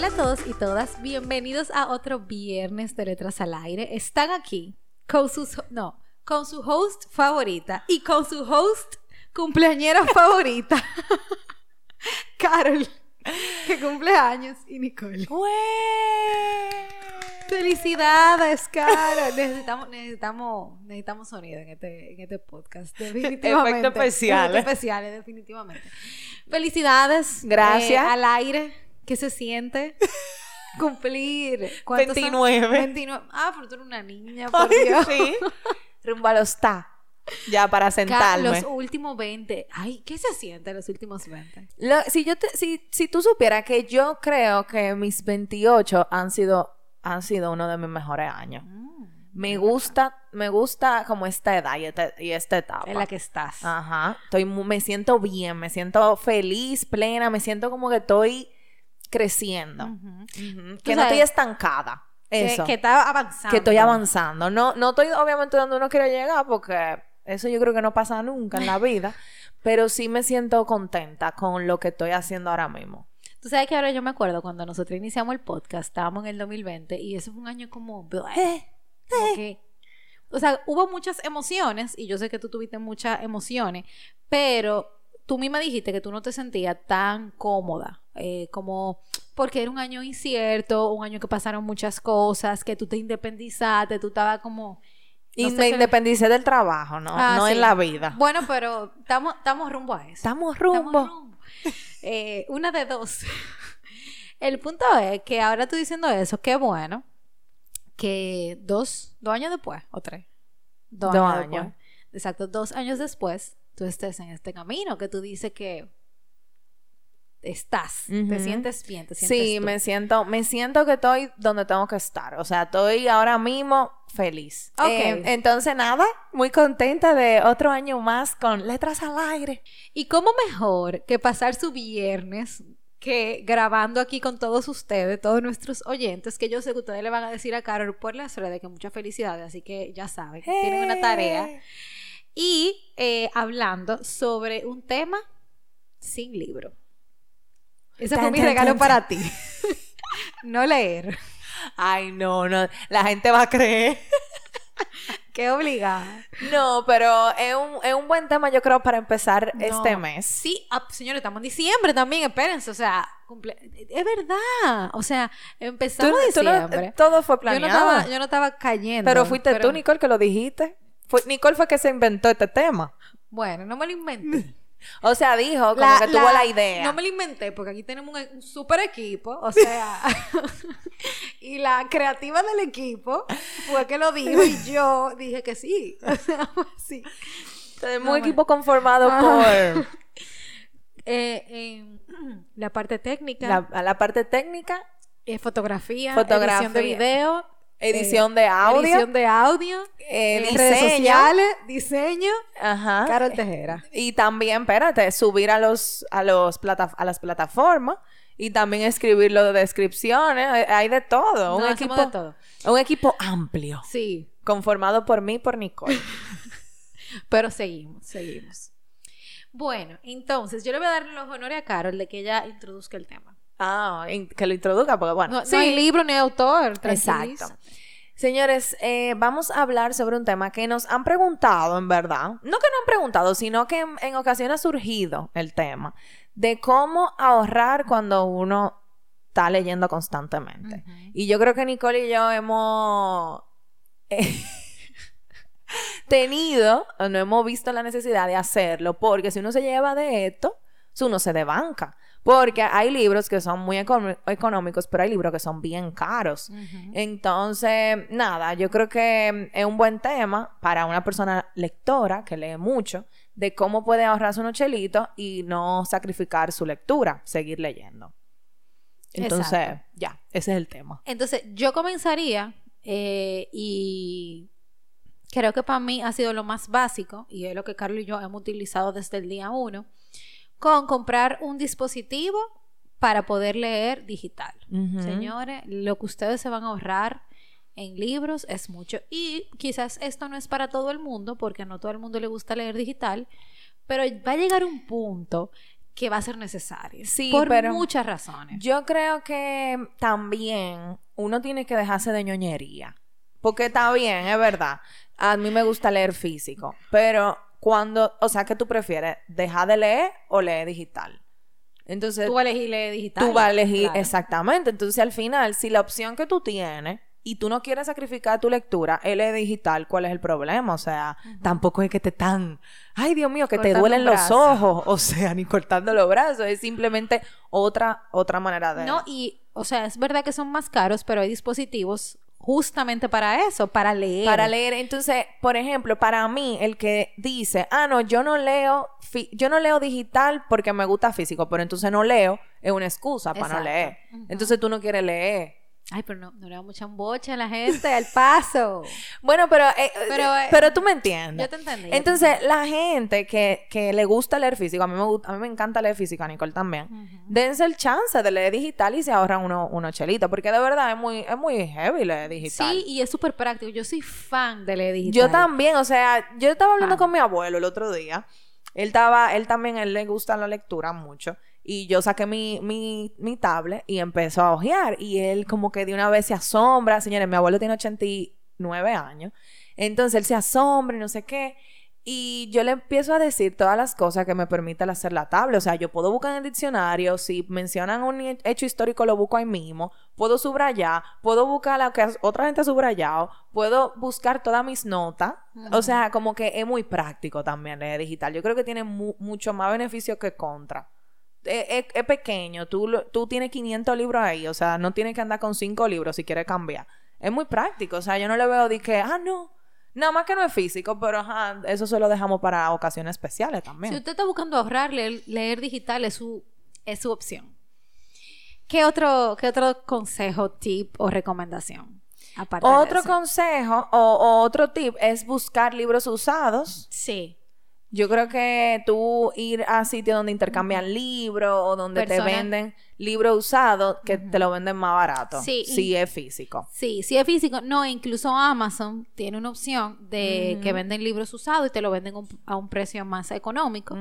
Hola a todos y todas, bienvenidos a otro viernes de Letras al Aire. Están aquí con sus no, con su host favorita y con su host cumpleañera favorita, Carol, que cumple años, y Nicole. Felicidades, Carol. Necesitamos, necesitamos, necesitamos sonido en este, en este podcast. Definitivamente. Efectos especiales. Efectos especiales, definitivamente. Felicidades. Gracias. eh, al aire. ¿Qué se siente? Cumplir. ¿cuántos son? 29. 29. Ah, pero tú eres una niña, por Ay, Dios. sí. Rumbo a los ta. Ya para sentarme. Los últimos 20. Ay, ¿qué se siente los últimos 20? Lo- si, yo te- si, si tú supieras que yo creo que mis 28 han sido, han sido uno de mis mejores años. Me gusta, me gusta como esta edad y esta, y esta etapa. En la que estás. Ajá. Estoy me siento bien, me siento feliz, plena, me siento como que estoy creciendo. Que no sabes- estoy estancada. Que- Eso. Que, está avanzando. que estoy avanzando. No, no estoy obviamente donde uno quiere llegar porque eso yo creo que no pasa nunca en la vida, pero sí me siento contenta con lo que estoy haciendo ahora mismo. Tú sabes que ahora yo me acuerdo cuando nosotros iniciamos el podcast, estábamos en el 2020 y eso fue un año como... como que- o sea, hubo muchas emociones y yo sé que tú tuviste muchas emociones, pero tú misma dijiste que tú no te sentías tan cómoda, eh, como porque era un año incierto, un año que pasaron muchas cosas, que tú te independizaste, tú estabas como... Y no me independicé del trabajo, ¿no? Ah, no sí. en la vida. Bueno, pero estamos rumbo a eso. Estamos Estamos rumbo. rumbo. Eh, una de dos. El punto es que ahora tú diciendo eso, qué bueno que dos, dos años después, o tres. Dos, Dos años. años. después. Exacto, dos años después, tú estés en este camino, que tú dices que estás, te Ujú. sientes bien, te sientes Sí, tú. me siento, me siento que estoy donde tengo que estar. O sea, estoy ahora mismo feliz. Ok. Eh, entonces, nada, muy contenta de otro año más con letras al aire. ¿Y cómo mejor que pasar su viernes que grabando aquí con todos ustedes, todos nuestros oyentes, que yo sé que ustedes le van a decir a Carol por las redes que muchas felicidades, así que ya saben, tienen una tarea. Eh. Y eh, hablando sobre un tema sin libro. Ese fue mi tan, regalo tan, para ti. no leer. Ay, no, no. La gente va a creer. Qué obligada. No, pero es un, es un buen tema, yo creo, para empezar No. este mes. Sí, ah, señores, estamos en diciembre también, espérense, o sea, cumple- es verdad, o sea, empezamos no- tú no- diciembre. todo fue yo no planeado. estaba, yo no estaba cayendo. pero fuiste tú, Nicole, que lo dijiste. Fue, Nicole fue que se inventó este tema. Bueno, no me lo inventé. O sea, dijo como que tuvo la idea. No me lo inventé porque aquí tenemos un, un super equipo, o sea, y la creativa del equipo fue que lo dijo y yo dije que sí. O sea, fue así. Tenemos No, un equipo conformado por Eh, la parte técnica, la, la parte técnica, eh, fotografía, Fotografía. edición de video, edición de eh, audio, edición de audio, eh, eh, redes diseño. sociales, diseño, Ajá. Carol Tejera. Y también, espérate, subir a los a los plata- a las plataformas y también escribir lo de descripciones, hay- de todo, un equipo de todo. un equipo amplio, Sí, conformado por mí y por Nicole. Pero seguimos, seguimos. Bueno, entonces yo le voy a dar los honores a Carol de que ella introduzca el tema. ah, que lo introduzca porque bueno, No, no hay libro ni autor. Exacto. Señores, eh, vamos a hablar sobre un tema que nos han preguntado, en verdad. No que no han preguntado, sino que en, en ocasiones ha surgido el tema de cómo ahorrar cuando uno está leyendo constantemente. Y yo creo que Nicole y yo hemos eh, tenido, o no hemos visto la necesidad de hacerlo, porque si uno se lleva de esto, uno se debanca. Porque hay libros que son muy económicos, pero hay libros que son bien caros. Entonces, nada, yo creo que es un buen tema para una persona lectora que lee mucho de cómo puede ahorrarse unos chelitos y no sacrificar su lectura, seguir leyendo. Entonces, Exacto. ya, ese es el tema. Entonces, yo comenzaría eh, y creo que para mí ha sido lo más básico y es lo que Carlos y yo hemos utilizado desde el día uno, con comprar un dispositivo para poder leer digital. Señores, lo que ustedes se van a ahorrar en libros es mucho. Y quizás esto no es para todo el mundo, porque no todo el mundo le gusta leer digital, pero va a llegar un punto que va a ser necesario. Sí, por pero muchas razones. Yo creo que también uno tiene que dejarse de ñoñería. Porque está bien, es verdad. A mí me gusta leer físico. Pero cuando, o sea, ¿qué tú prefieres? ¿Dejar de leer o leer digital? Entonces, Tú vas a elegir leer digital. tú vas a elegir, Claro. exactamente. Entonces, al final, si la opción que tú tienes y tú no quieres sacrificar tu lectura, es leer digital, ¿cuál es el problema? O sea, tampoco es que te tan, ay Dios mío, que te duelen los ojos, o sea, ni cortando los brazos, es simplemente otra, otra manera de... No, y, o sea, es verdad que son más caros, pero hay dispositivos justamente para eso, para leer. Para leer, entonces, por ejemplo, para mí, el que dice, ah, no, yo no leo, fi- yo no leo digital porque me gusta físico, pero entonces no leo, es una excusa para no leer. Entonces tú no quieres leer. Ay, pero no, no le da mucha embocha a la gente, al paso. Bueno, pero, eh, Pero, eh, eh, pero tú me entiendes. Yo te entendí. te Entonces, la gente que, que le gusta leer físico, a mí me, a mí me encanta leer físico, a Nicole también, dense el chance de leer digital y se ahorran uno- unos chelitos, porque de verdad es muy, es muy heavy leer digital. Sí, y es súper práctico. Yo soy fan de leer digital. Yo también, o sea, yo estaba hablando Fan. con mi abuelo el otro día. Él estaba, él también, él le gusta la lectura mucho. Y yo saqué mi, mi, mi tablet y empezó a hojear. Y él como que de una vez se asombra. Señores, mi abuelo tiene 89 años. Entonces él se asombra y no sé qué. Y yo le empiezo a decir todas las cosas que me permite el hacer la tabla. O sea, yo puedo buscar en el diccionario, si mencionan un he- hecho histórico, lo busco ahí mismo. Puedo subrayar, puedo buscar lo que otra gente ha subrayado, puedo buscar todas mis notas. O sea, como que es muy práctico también leer digital. Yo creo que tiene mu- mucho más beneficio que contra. Es, pequeño, tú, tú tienes 500 libros ahí, o sea, no tienes que andar con 5 libros si quieres cambiar. Es muy práctico, o sea, yo no le veo de que, ah, no, nada más que no es físico, pero ajá, eso se lo dejamos para ocasiones especiales también. Si usted está buscando ahorrar, leer, leer digital es su, es su opción. ¿Qué otro, ¿Qué otro consejo, tip o recomendación? Aparte de Otro consejo o, o otro tip es buscar libros usados. Sí. Yo creo que tú ir a sitios donde intercambian libros o donde te venden libros usados que te lo venden más barato. Sí, Si es físico. Sí, si es físico, no, incluso Amazon tiene una opción de que venden libros usados y te lo venden un- a un precio más económico.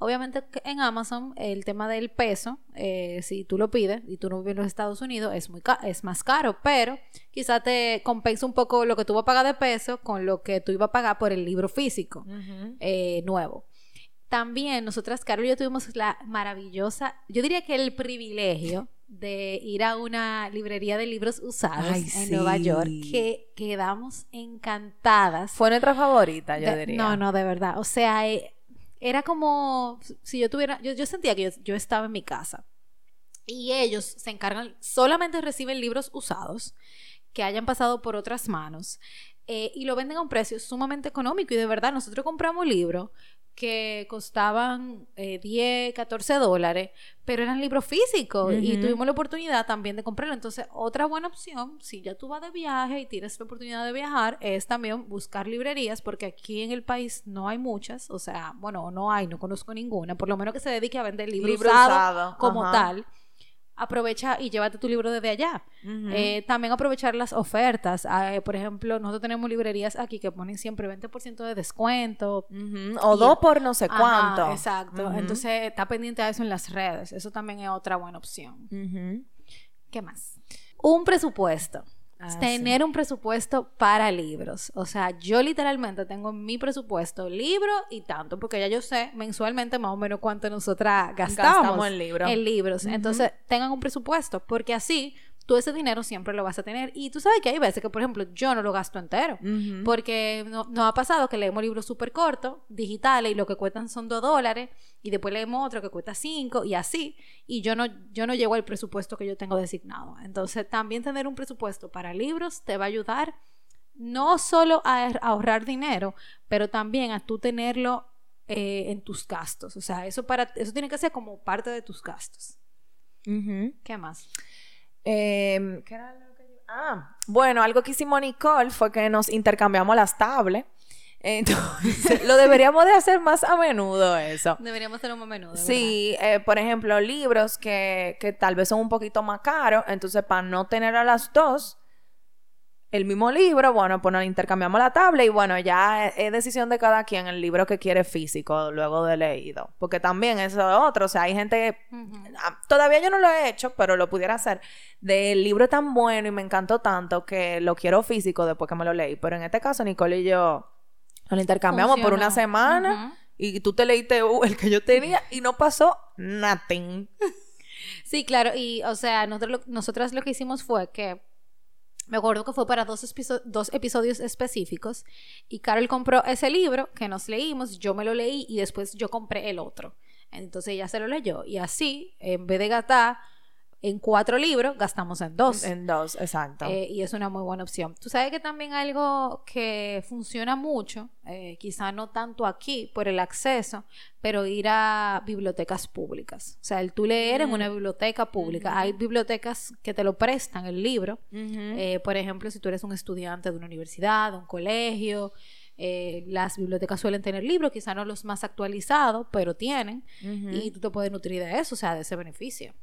Obviamente en Amazon el tema del peso, eh, si tú lo pides y tú no vives en los Estados Unidos, es, muy ca- es más caro, pero quizá te compensa un poco lo que tú vas a pagar de peso con lo que tú ibas a pagar por el libro físico eh, nuevo. También nosotras, Carol y yo tuvimos la maravillosa, yo diría que el privilegio de ir a una librería de libros usados Ay, en Nueva York, que quedamos encantadas. Fue nuestra favorita, yo De- diría. No, no, de verdad. O sea, eh, era como si yo tuviera, yo, yo sentía que yo, yo estaba en mi casa. Y ellos se encargan, solamente reciben libros usados que hayan pasado por otras manos eh, y lo venden a un precio sumamente económico. Y de verdad, nosotros compramos libros que costaban eh, 10, 14 dólares, pero eran libros físicos y tuvimos la oportunidad también de comprarlo. Entonces, otra buena opción, si ya tú vas de viaje y tienes la oportunidad de viajar, es también buscar librerías, porque aquí en el país no hay muchas, o sea, bueno, no hay, no conozco ninguna, por lo menos que se dedique a vender libros Libro usados usado, como ajá. tal. Aprovecha y llévate tu libro desde allá. Eh, también aprovechar las ofertas. Ah, eh, por ejemplo, nosotros tenemos librerías aquí que ponen siempre 20% de descuento. O y- dos por no sé Ajá, cuánto. exacto. Entonces, está pendiente a eso en las redes. Eso también es otra buena opción. ¿Qué más? Un presupuesto. Ah, Tener un presupuesto para libros. O sea, yo literalmente tengo en mi presupuesto libro y tanto, porque ya yo sé mensualmente más o menos cuánto nosotras gastamos, Gastamos en libros. en libros. Entonces, tengan un presupuesto, porque así tú ese dinero siempre lo vas a tener. Y tú sabes que hay veces que, por ejemplo, yo no lo gasto entero. Porque no- nos ha pasado que leemos libros súper cortos, digitales, y lo que cuestan son dos dólares. Y después leemos otro que cuesta 5 y así, y yo no, yo no llego al presupuesto que yo tengo designado. Entonces, también tener un presupuesto para libros te va a ayudar no solo a ahorrar dinero, pero también a tú tenerlo eh, en tus gastos. O sea, eso, para, eso tiene que ser como parte de tus gastos. ¿Qué más? Em, ¿qué era lo que yo... Ah, bueno, algo que hicimos Nicole fue que nos intercambiamos las tablets. Entonces, lo deberíamos de hacer más a menudo eso. Deberíamos hacerlo más a menudo. Sí, eh, por ejemplo, libros que, que tal vez son un poquito más caros, entonces para no tener a las dos, el mismo libro, bueno, pues nos intercambiamos la tabla y bueno, ya es, decisión de cada quien el libro que quiere físico luego de leído. Porque también eso es otro, o sea, hay gente, ah, todavía yo no lo he hecho, pero lo pudiera hacer, del libro tan bueno y me encantó tanto que lo quiero físico después que me lo leí. Pero en este caso, Nicole y yo nos intercambiamos por una semana y tú te leíste el que yo tenía y no pasó nothing. Sí, claro, y o sea, nosotros nosotras lo que hicimos fue que me acuerdo que fue para dos, dos, episodios específicos y Carol compró ese libro que nos leímos, yo me lo leí y después yo compré el otro. Entonces ella se lo leyó y así, en vez de gastar en cuatro libros, gastamos en dos. En dos, exacto. Eh, y es una muy buena opción. Tú sabes que también algo que funciona mucho, eh, quizá no tanto aquí por el acceso, pero ir a bibliotecas públicas. O sea, el tú leer en una mm. biblioteca pública. Hay bibliotecas que te lo prestan el libro. Eh, por ejemplo, si tú eres un estudiante de una universidad, de un colegio. las bibliotecas suelen tener libros, quizá no los más actualizados, pero tienen, y tú te puedes nutrir de eso, o sea, de ese beneficio.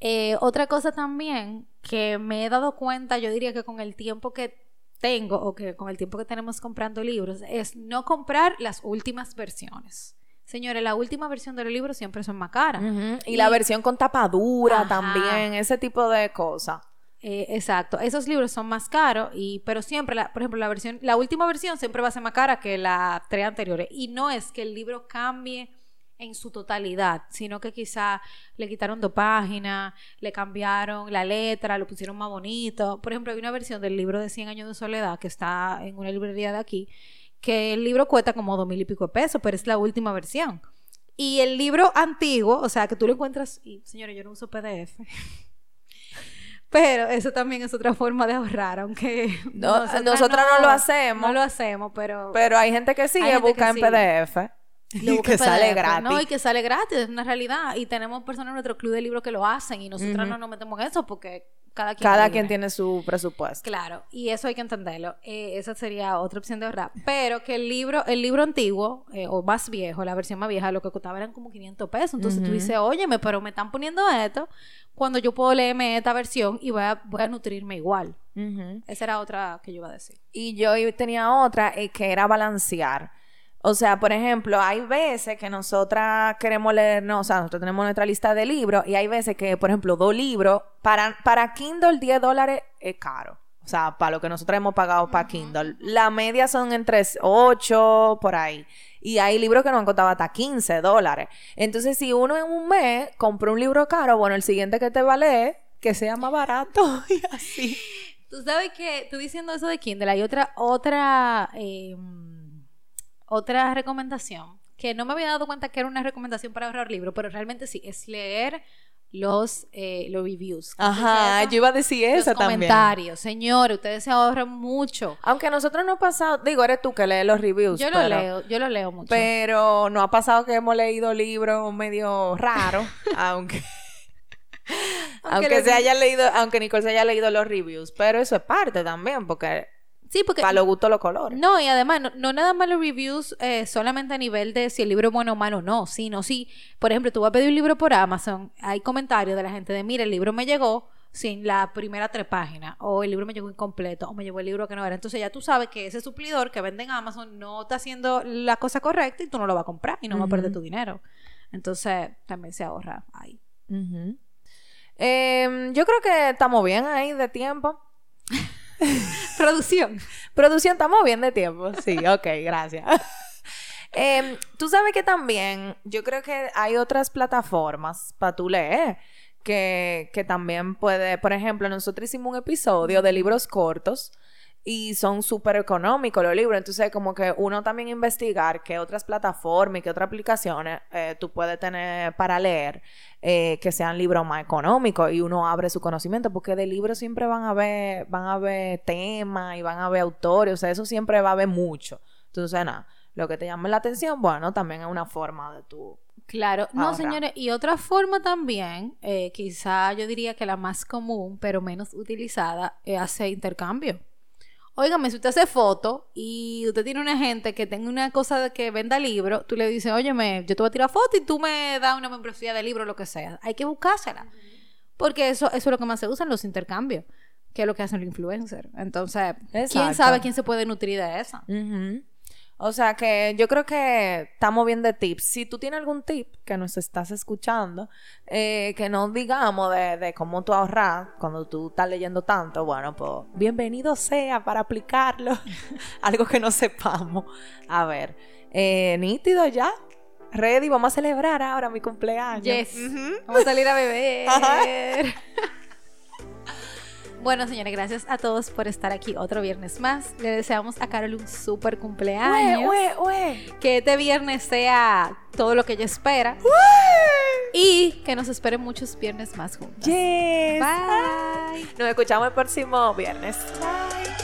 Eh, otra cosa también que me he dado cuenta, yo diría que con el tiempo que tengo o que con el tiempo que tenemos comprando libros, es no comprar las últimas versiones. Señores, la última versión de los libros siempre son más caras. y, la versión con tapadura también, ese tipo de cosas. Eh, exacto, esos libros son más caros, y, pero siempre, por ejemplo, la versión, la última versión siempre va a ser más cara que las tres anteriores. Y no es que el libro cambie en su totalidad, sino que quizá le quitaron dos páginas, le cambiaron la letra, lo pusieron más bonito. Por ejemplo, hay una versión del libro de 100 años de soledad que está en una librería de aquí, que el libro cuesta como dos mil y pico de pesos, pero es la última versión. Y el libro antiguo, o sea, que tú lo encuentras, y señores, yo no uso PDF. Pero eso también es otra forma de ahorrar, aunque nosotros, no, lo hacemos. No lo hacemos, pero... Pero hay gente que sigue busca en PDF. Y que sale gratis. No, y que sale gratis, es una realidad. Y tenemos personas en nuestro club de libros que lo hacen y nosotros no nos metemos en eso porque cada quien, cada quien tiene su presupuesto. Claro, y eso hay que entenderlo. Eh, esa sería otra opción de ahorrar. Pero que el libro, el libro antiguo eh, o más viejo, la versión más vieja, lo que costaba eran como 500 pesos. Entonces tú dices, óyeme, pero me están poniendo esto cuando yo puedo leerme esta versión y voy a, voy a nutrirme igual. Esa era otra que yo iba a decir. Y yo tenía otra eh, que era balancear. O sea, por ejemplo, hay veces que nosotras queremos leer, no, o sea, nosotros tenemos nuestra lista de libros y hay veces que, por ejemplo, dos libros, para, para Kindle 10 dólares es caro. O sea, para lo que nosotros hemos pagado para Kindle. La media son entre 8 por ahí. Y hay libros que nos han costado hasta 15 dólares. Entonces, si uno en un mes compra un libro caro, bueno, el siguiente que te va a leer, que sea más barato y así. Tú sabes que, tú diciendo eso de Kindle, hay otra, otra, eh, otra recomendación, que no me había dado cuenta que era una recomendación para ahorrar libros, pero realmente sí, es leer los, eh, los reviews. Ajá, yo iba a decir eso los comentarios. Señores, ustedes se ahorran mucho. Aunque a nosotros no ha pasado, digo, eres tú que lees los reviews. Yo lo leo, yo lo leo mucho. Pero no ha pasado que hemos leído libros medio raros, aunque... aunque, se haya leído, aunque Nicole se haya leído los reviews, pero eso es parte también, porque Sí, porque... Para los gustos, los colores. No, y además, no, nada más los reviews eh, solamente a nivel de si el libro es bueno o malo o no, sino si, por ejemplo, tú vas a pedir un libro por Amazon, hay comentarios de la gente de, mira, el libro me llegó sin la primera tres páginas, o el libro me llegó incompleto, o me llegó el libro que no era. Entonces ya tú sabes que ese suplidor que vende en Amazon no está haciendo la cosa correcta y tú no lo vas a comprar y no vas a perder tu dinero. Entonces también se ahorra ahí. Em, yo creo que estamos bien ahí de tiempo. Producción. Producción, estamos bien de tiempo. Sí, ok, gracias. Em, tú sabes que también, yo creo que hay otras plataformas para tú leer. Que, que también puede, por ejemplo, nosotros hicimos un episodio de libros cortos y son súper económicos los libros. Entonces, como que uno también investigar qué otras plataformas y qué otras aplicaciones eh, tú puedes tener para leer eh, que sean libros más económicos y uno abre su conocimiento, porque de libros siempre van a ver, van a ver temas y van a ver autores, o sea, eso siempre va a haber mucho. Entonces, nada, lo que te llame la atención, bueno, también es una forma de tu Claro, no señores, y otra forma también, eh, quizá yo diría que la más común, pero menos utilizada, es hacer intercambio. Óigame, si usted hace foto y usted tiene una gente que tenga una cosa de que venda libro, tú le dices, óyeme, yo te voy a tirar foto y tú me das una membresía de libro, lo que sea. Hay que buscársela. Porque eso, eso es lo que más se usa en los intercambios, que es lo que hacen los influencers. Entonces, ¿quién sabe quién se puede nutrir de eso? O sea que yo creo que estamos bien de tips. Si tú tienes algún tip que nos estás escuchando, eh, que no digamos de, cómo tú ahorrar cuando tú estás leyendo tanto, bueno, pues bienvenido sea para aplicarlo. Algo que no sepamos. A ver, eh, nítido ya. Ready, vamos a celebrar ahora mi cumpleaños. Yes. Vamos a salir a beber. Bueno, señores, gracias a todos por estar aquí otro viernes más. Le deseamos a Carol un súper cumpleaños. Que este viernes sea todo lo que ella espera. Y que nos esperen muchos viernes más juntos. Yes. Bye. Nos escuchamos el próximo viernes. Bye.